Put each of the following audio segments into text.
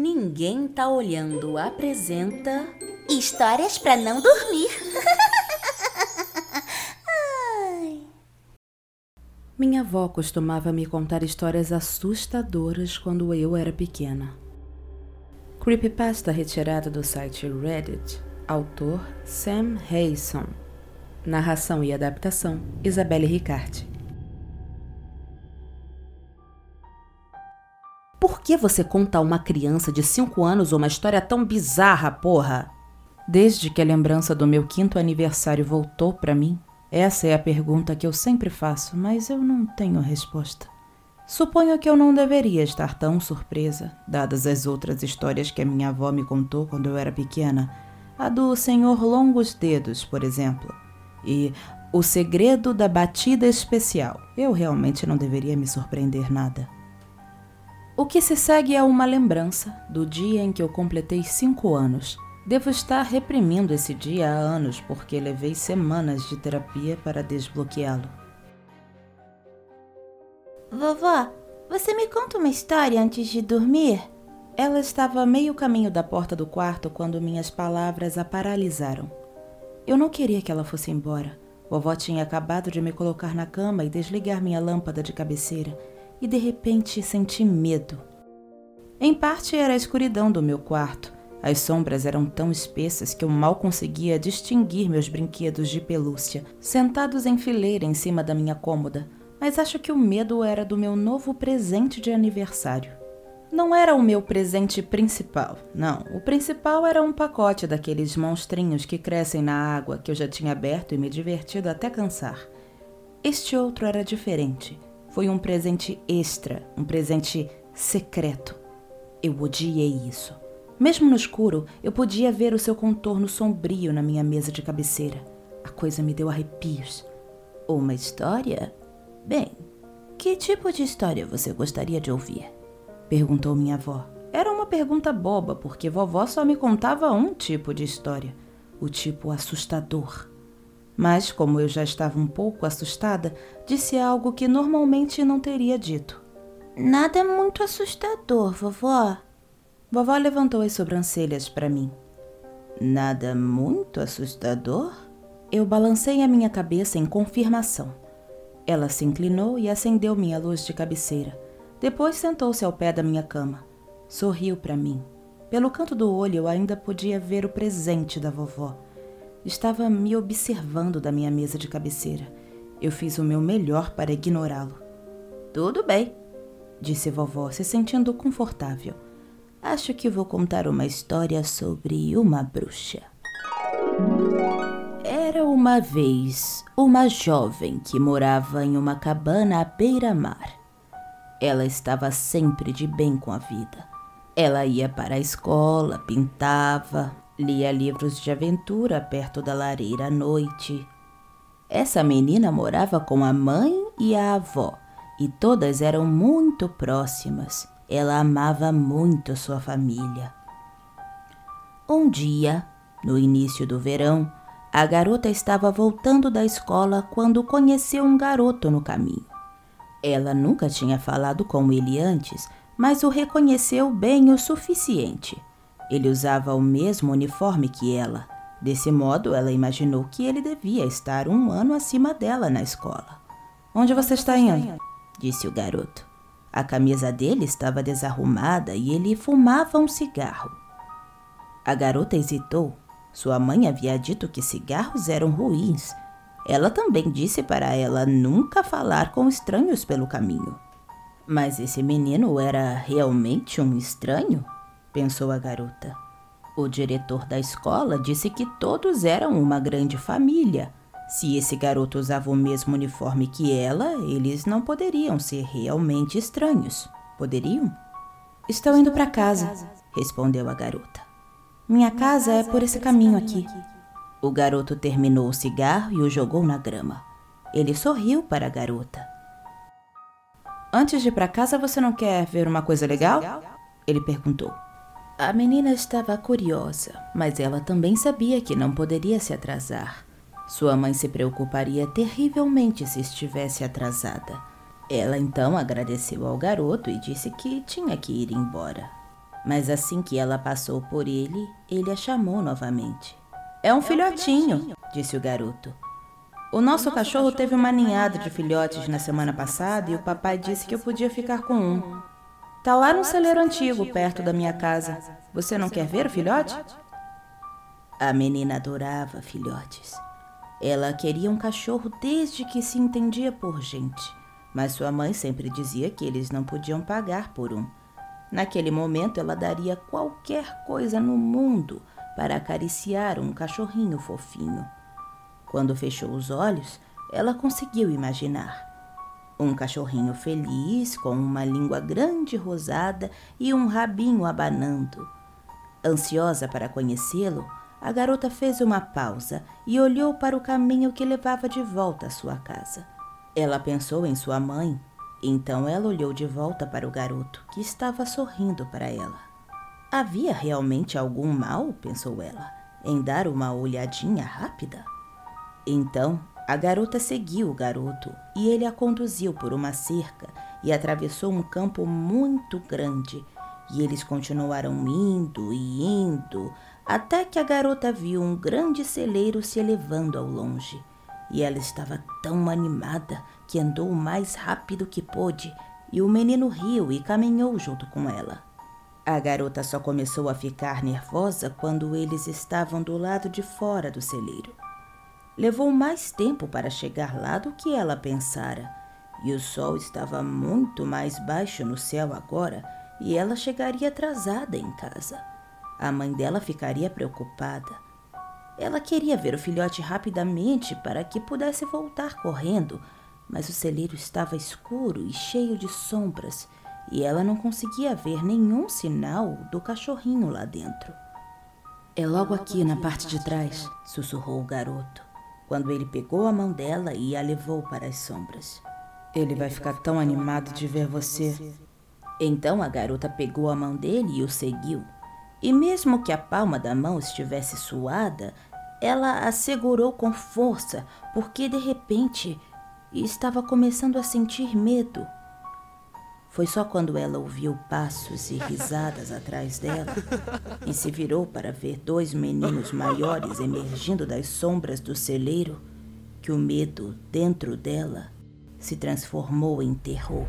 Ninguém tá olhando apresenta Histórias para não dormir. Minha avó costumava me contar histórias assustadoras quando eu era pequena. Creepypasta retirada do site Reddit. Autor Sam Hayson. Narração e adaptação Isabelle Ricarte. Por que você conta a uma criança de 5 anos uma história tão bizarra, porra? Desde que a lembrança do meu quinto aniversário voltou para mim, essa é a pergunta que eu sempre faço, mas eu não tenho resposta. Suponho que eu não deveria estar tão surpresa, dadas as outras histórias que a minha avó me contou quando eu era pequena. A do Senhor Longos Dedos, por exemplo. E O Segredo da Batida Especial. Eu realmente não deveria me surpreender nada. O que se segue é uma lembrança do dia em que eu completei cinco anos Devo estar reprimindo esse dia há anos porque levei semanas de terapia para desbloqueá-lo. Vovó, você me conta uma história antes de dormir? Ela estava a meio caminho da porta do quarto quando minhas palavras a paralisaram. Eu não queria que ela fosse embora. Vovó tinha acabado de me colocar na cama e desligar minha lâmpada de cabeceira, e de repente senti medo. Em parte era a escuridão do meu quarto, as sombras eram tão espessas que eu mal conseguia distinguir meus brinquedos de pelúcia, sentados em fileira em cima da minha cômoda, mas acho que o medo era do meu novo presente de aniversário. Não era o meu presente principal, não. O principal era um pacote daqueles monstrinhos que crescem na água que eu já tinha aberto e me divertido até cansar. Este outro era diferente. Foi um presente extra, um presente secreto. Eu odiei isso. Mesmo no escuro, eu podia ver o seu contorno sombrio na minha mesa de cabeceira. A coisa me deu arrepios. Uma história? Bem, que tipo de história você gostaria de ouvir? Perguntou minha avó. Era uma pergunta boba, porque vovó só me contava um tipo de história: o tipo assustador. Mas, como eu já estava um pouco assustada, disse algo que normalmente não teria dito. Nada muito assustador, vovó. Vovó levantou as sobrancelhas para mim. Nada muito assustador? Eu balancei a minha cabeça em confirmação. Ela se inclinou e acendeu minha luz de cabeceira. Depois sentou-se ao pé da minha cama. Sorriu para mim. Pelo canto do olho eu ainda podia ver o presente da vovó. Estava me observando da minha mesa de cabeceira. Eu fiz o meu melhor para ignorá-lo. Tudo bem, disse vovó, se sentindo confortável. Acho que vou contar uma história sobre uma bruxa. Era uma vez uma jovem que morava em uma cabana à beira-mar. Ela estava sempre de bem com a vida. Ela ia para a escola, pintava, lia livros de aventura perto da lareira à noite. Essa menina morava com a mãe e a avó, e todas eram muito próximas. Ela amava muito sua família. Um dia, no início do verão, a garota estava voltando da escola quando conheceu um garoto no caminho. Ela nunca tinha falado com ele antes, mas o reconheceu bem o suficiente. Ele usava o mesmo uniforme que ela. Desse modo, ela imaginou que ele devia estar um ano acima dela na escola. Onde você está indo? disse o garoto. A camisa dele estava desarrumada e ele fumava um cigarro. A garota hesitou. Sua mãe havia dito que cigarros eram ruins. Ela também disse para ela nunca falar com estranhos pelo caminho. Mas esse menino era realmente um estranho? Pensou a garota. O diretor da escola disse que todos eram uma grande família se esse garoto usava o mesmo uniforme que ela, eles não poderiam ser realmente estranhos. Poderiam? Estou indo para casa, respondeu a garota. Minha casa é por esse caminho aqui. O garoto terminou o cigarro e o jogou na grama. Ele sorriu para a garota. Antes de ir para casa, você não quer ver uma coisa legal? Ele perguntou. A menina estava curiosa, mas ela também sabia que não poderia se atrasar. Sua mãe se preocuparia terrivelmente se estivesse atrasada. Ela então agradeceu ao garoto e disse que tinha que ir embora. Mas assim que ela passou por ele, ele a chamou novamente. É um filhotinho, disse o garoto. O nosso cachorro teve uma ninhada de filhotes na semana passada e o papai disse que eu podia ficar com um. Tá lá no celeiro antigo, perto da minha casa. Você não quer ver o filhote? A menina adorava filhotes. Ela queria um cachorro desde que se entendia por gente, mas sua mãe sempre dizia que eles não podiam pagar por um. Naquele momento, ela daria qualquer coisa no mundo para acariciar um cachorrinho fofinho. Quando fechou os olhos, ela conseguiu imaginar. Um cachorrinho feliz, com uma língua grande rosada e um rabinho abanando. Ansiosa para conhecê-lo, a garota fez uma pausa e olhou para o caminho que levava de volta à sua casa. Ela pensou em sua mãe, então ela olhou de volta para o garoto, que estava sorrindo para ela. Havia realmente algum mal, pensou ela, em dar uma olhadinha rápida? Então a garota seguiu o garoto e ele a conduziu por uma cerca e atravessou um campo muito grande. E eles continuaram indo e indo até que a garota viu um grande celeiro se elevando ao longe. E ela estava tão animada que andou o mais rápido que pôde, e o menino riu e caminhou junto com ela. A garota só começou a ficar nervosa quando eles estavam do lado de fora do celeiro. Levou mais tempo para chegar lá do que ela pensara, e o sol estava muito mais baixo no céu agora, e ela chegaria atrasada em casa. A mãe dela ficaria preocupada. Ela queria ver o filhote rapidamente para que pudesse voltar correndo, mas o celeiro estava escuro e cheio de sombras e ela não conseguia ver nenhum sinal do cachorrinho lá dentro. É logo aqui na parte de trás, sussurrou o garoto, quando ele pegou a mão dela e a levou para as sombras. Ele vai ficar tão animado de ver você. Então a garota pegou a mão dele e o seguiu. E mesmo que a palma da mão estivesse suada, ela a segurou com força, porque de repente estava começando a sentir medo. Foi só quando ela ouviu passos e risadas atrás dela e se virou para ver dois meninos maiores emergindo das sombras do celeiro que o medo dentro dela se transformou em terror.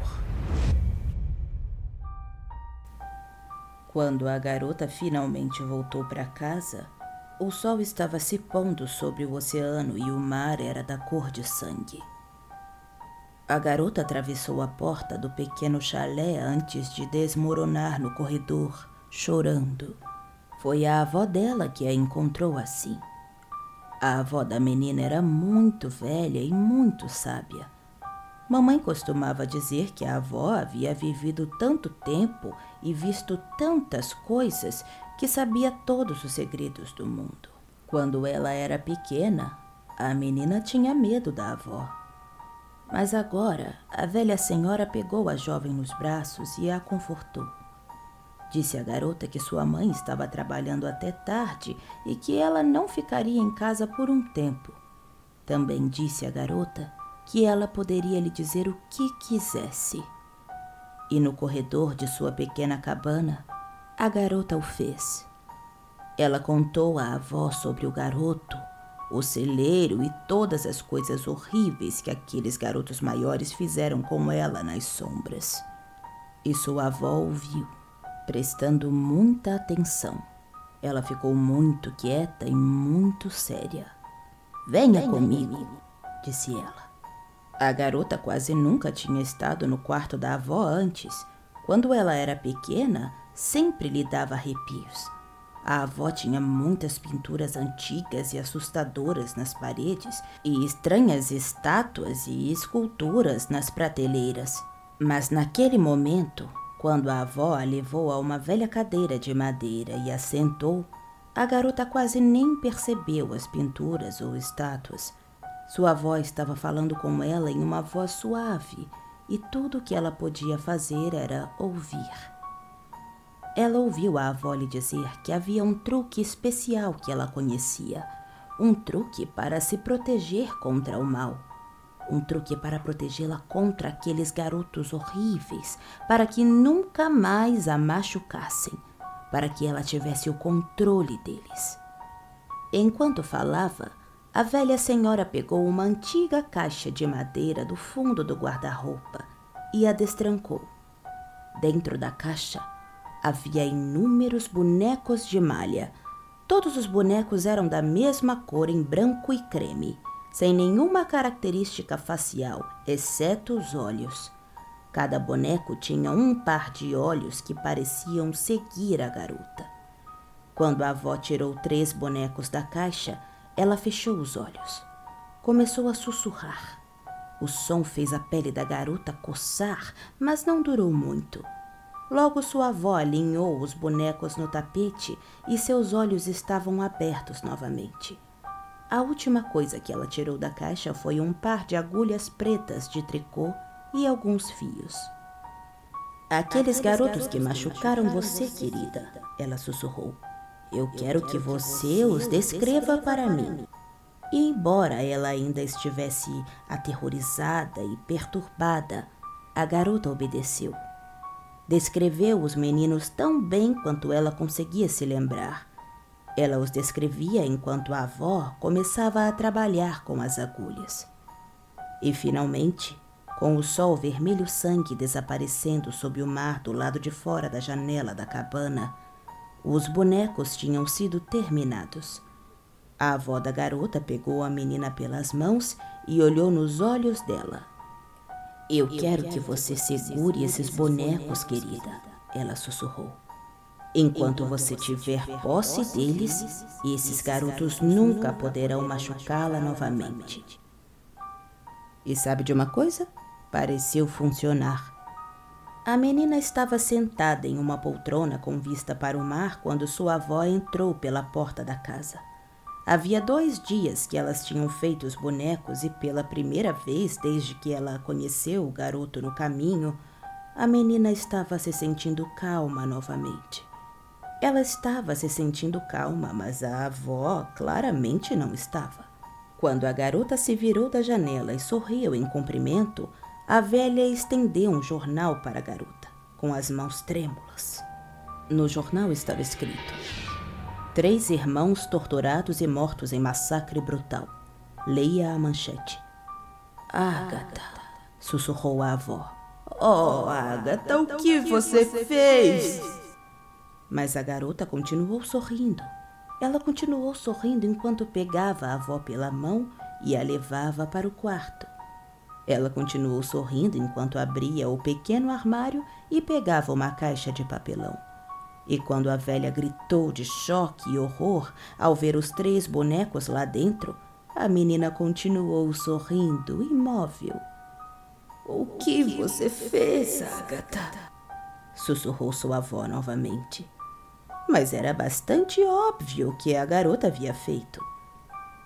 Quando a garota finalmente voltou para casa, o sol estava se pondo sobre o oceano e o mar era da cor de sangue. A garota atravessou a porta do pequeno chalé antes de desmoronar no corredor, chorando. Foi a avó dela que a encontrou assim. A avó da menina era muito velha e muito sábia Mamãe costumava dizer que a avó havia vivido tanto tempo e visto tantas coisas que sabia todos os segredos do mundo. Quando ela era pequena, a menina tinha medo da avó. Mas agora a velha senhora pegou a jovem nos braços e a confortou. Disse à garota que sua mãe estava trabalhando até tarde e que ela não ficaria em casa por um tempo. Também disse à garota que ela poderia lhe dizer o que quisesse. E no corredor de sua pequena cabana, a garota o fez. Ela contou à avó sobre o garoto, o celeiro e todas as coisas horríveis que aqueles garotos maiores fizeram com ela nas sombras. E sua avó ouviu, prestando muita atenção. Ela ficou muito quieta e muito séria. Venha, Venha comigo, comigo, disse ela. A garota quase nunca tinha estado no quarto da avó antes. Quando ela era pequena, sempre lhe dava arrepios. A avó tinha muitas pinturas antigas e assustadoras nas paredes e estranhas estátuas e esculturas nas prateleiras. Mas naquele momento, quando a avó a levou a uma velha cadeira de madeira e a sentou, a garota quase nem percebeu as pinturas ou estátuas. Sua avó estava falando com ela em uma voz suave e tudo o que ela podia fazer era ouvir. Ela ouviu a avó lhe dizer que havia um truque especial que ela conhecia, um truque para se proteger contra o mal, um truque para protegê-la contra aqueles garotos horríveis, para que nunca mais a machucassem. para que ela tivesse o controle deles. Enquanto falava, a velha senhora pegou uma antiga caixa de madeira do fundo do guarda-roupa e a destrancou. Dentro da caixa havia inúmeros bonecos de malha. Todos os bonecos eram da mesma cor em branco e creme, sem nenhuma característica facial, exceto os olhos. Cada boneco tinha um par de olhos que pareciam seguir a garota. Quando a avó tirou três bonecos da caixa, ela fechou os olhos. Começou a sussurrar. O som fez a pele da garota coçar, mas não durou muito. Logo sua avó alinhou os bonecos no tapete e seus olhos estavam abertos novamente. A última coisa que ela tirou da caixa foi um par de agulhas pretas de tricô e alguns fios. Aqueles garotos que machucaram você, querida, ela sussurrou. Eu quero que você os descreva para mim. E embora ela ainda estivesse aterrorizada e perturbada, a garota obedeceu. Descreveu os meninos tão bem quanto ela conseguia se lembrar. Ela os descrevia enquanto a avó começava a trabalhar com as agulhas. E finalmente, com o sol vermelho sangue desaparecendo sob o mar do lado de fora da janela da cabana, os bonecos tinham sido terminados. A avó da garota pegou a menina pelas mãos e olhou nos olhos dela. Eu, quero, que você segure esses bonecos, querida, ela sussurrou. Enquanto você tiver posse deles, esses garotos nunca poderão machucá-la novamente. E sabe de uma coisa? Pareceu funcionar. A menina estava sentada em uma poltrona com vista para o mar quando sua avó entrou pela porta da casa. Havia dois dias que elas tinham feito os bonecos e, pela primeira vez desde que ela conheceu o garoto no caminho, a menina estava se sentindo calma novamente. Ela estava se sentindo calma, mas a avó claramente não estava. Quando a garota se virou da janela e sorriu em cumprimento, a velha estendeu um jornal para a garota, com as mãos trêmulas. No jornal estava escrito: Três irmãos torturados e mortos em massacre brutal. Leia a manchete. Agatha, sussurrou a avó. Oh, Agatha, o que você fez? Mas a garota continuou sorrindo. Ela continuou sorrindo enquanto pegava a avó pela mão e a levava para o quarto. Ela continuou sorrindo enquanto abria o pequeno armário e pegava uma caixa de papelão. E quando a velha gritou de choque e horror ao ver os três bonecos lá dentro, a menina continuou sorrindo, imóvel. O que você fez, Agatha? Sussurrou sua avó novamente. Mas era bastante óbvio o que a garota havia feito.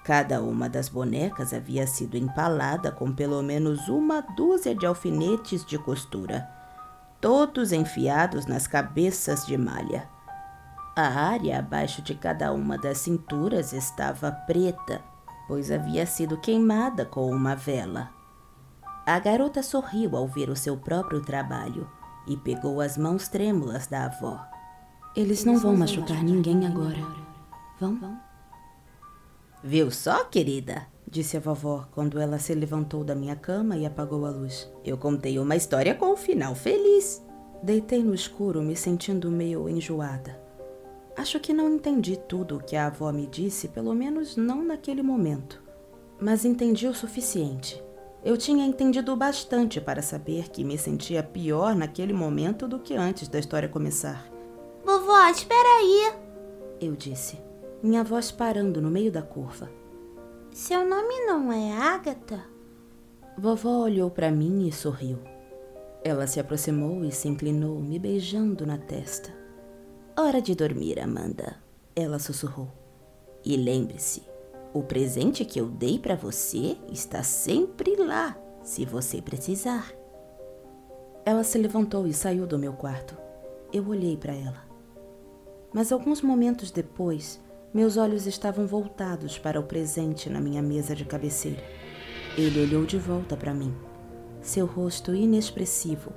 Cada uma das bonecas havia sido empalada com pelo menos uma dúzia de alfinetes de costura, todos enfiados nas cabeças de malha. A área abaixo de cada uma das cinturas estava preta, pois havia sido queimada com uma vela. A garota sorriu ao ver o seu próprio trabalho e pegou as mãos trêmulas da avó. Eles não vão machucar ninguém agora. Vão? Viu só, querida? Disse a vovó quando ela se levantou da minha cama e apagou a luz. Eu contei uma história com um final feliz. Deitei no escuro, me sentindo meio enjoada. Acho que não entendi tudo o que a avó me disse, pelo menos não naquele momento. Mas entendi o suficiente. Eu tinha entendido bastante para saber que me sentia pior naquele momento do que antes da história começar. Vovó, espera aí! Eu disse minha voz parando no meio da curva. Seu nome não é Ágata? Vovó olhou para mim e sorriu. Ela se aproximou e se inclinou, me beijando na testa. Hora de dormir, Amanda, ela sussurrou. E lembre-se, o presente que eu dei para você está sempre lá, se você precisar. Ela se levantou e saiu do meu quarto. Eu olhei para ela. Mas alguns momentos depois, meus olhos estavam voltados para o presente na minha mesa de cabeceira. Ele olhou de volta para mim, seu rosto inexpressivo,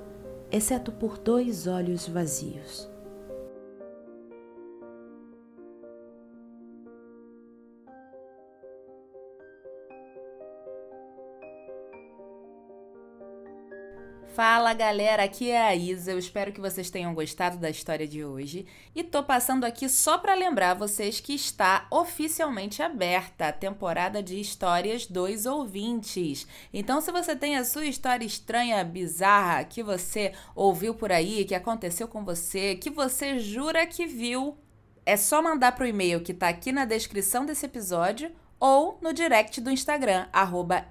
exceto por dois olhos vazios. Fala galera, aqui é a Isa. Eu espero que vocês tenham gostado da história de hoje. E tô passando aqui só para lembrar vocês que está oficialmente aberta a temporada de histórias dos ouvintes. Então, se você tem a sua história estranha, bizarra, que você ouviu por aí, que aconteceu com você, que você jura que viu, é só mandar pro e-mail que tá aqui na descrição desse episódio ou no direct do Instagram,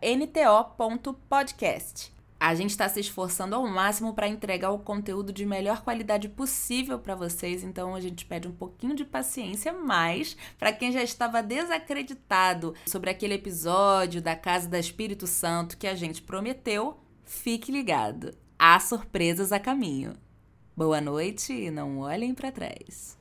nto.podcast. A gente está se esforçando ao máximo para entregar o conteúdo de melhor qualidade possível para vocês, então a gente pede um pouquinho de paciência, mas para quem já estava desacreditado sobre aquele episódio da Casa da Espírito Santo que a gente prometeu, fique ligado. Há surpresas a caminho. Boa noite e não olhem para trás.